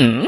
嗯？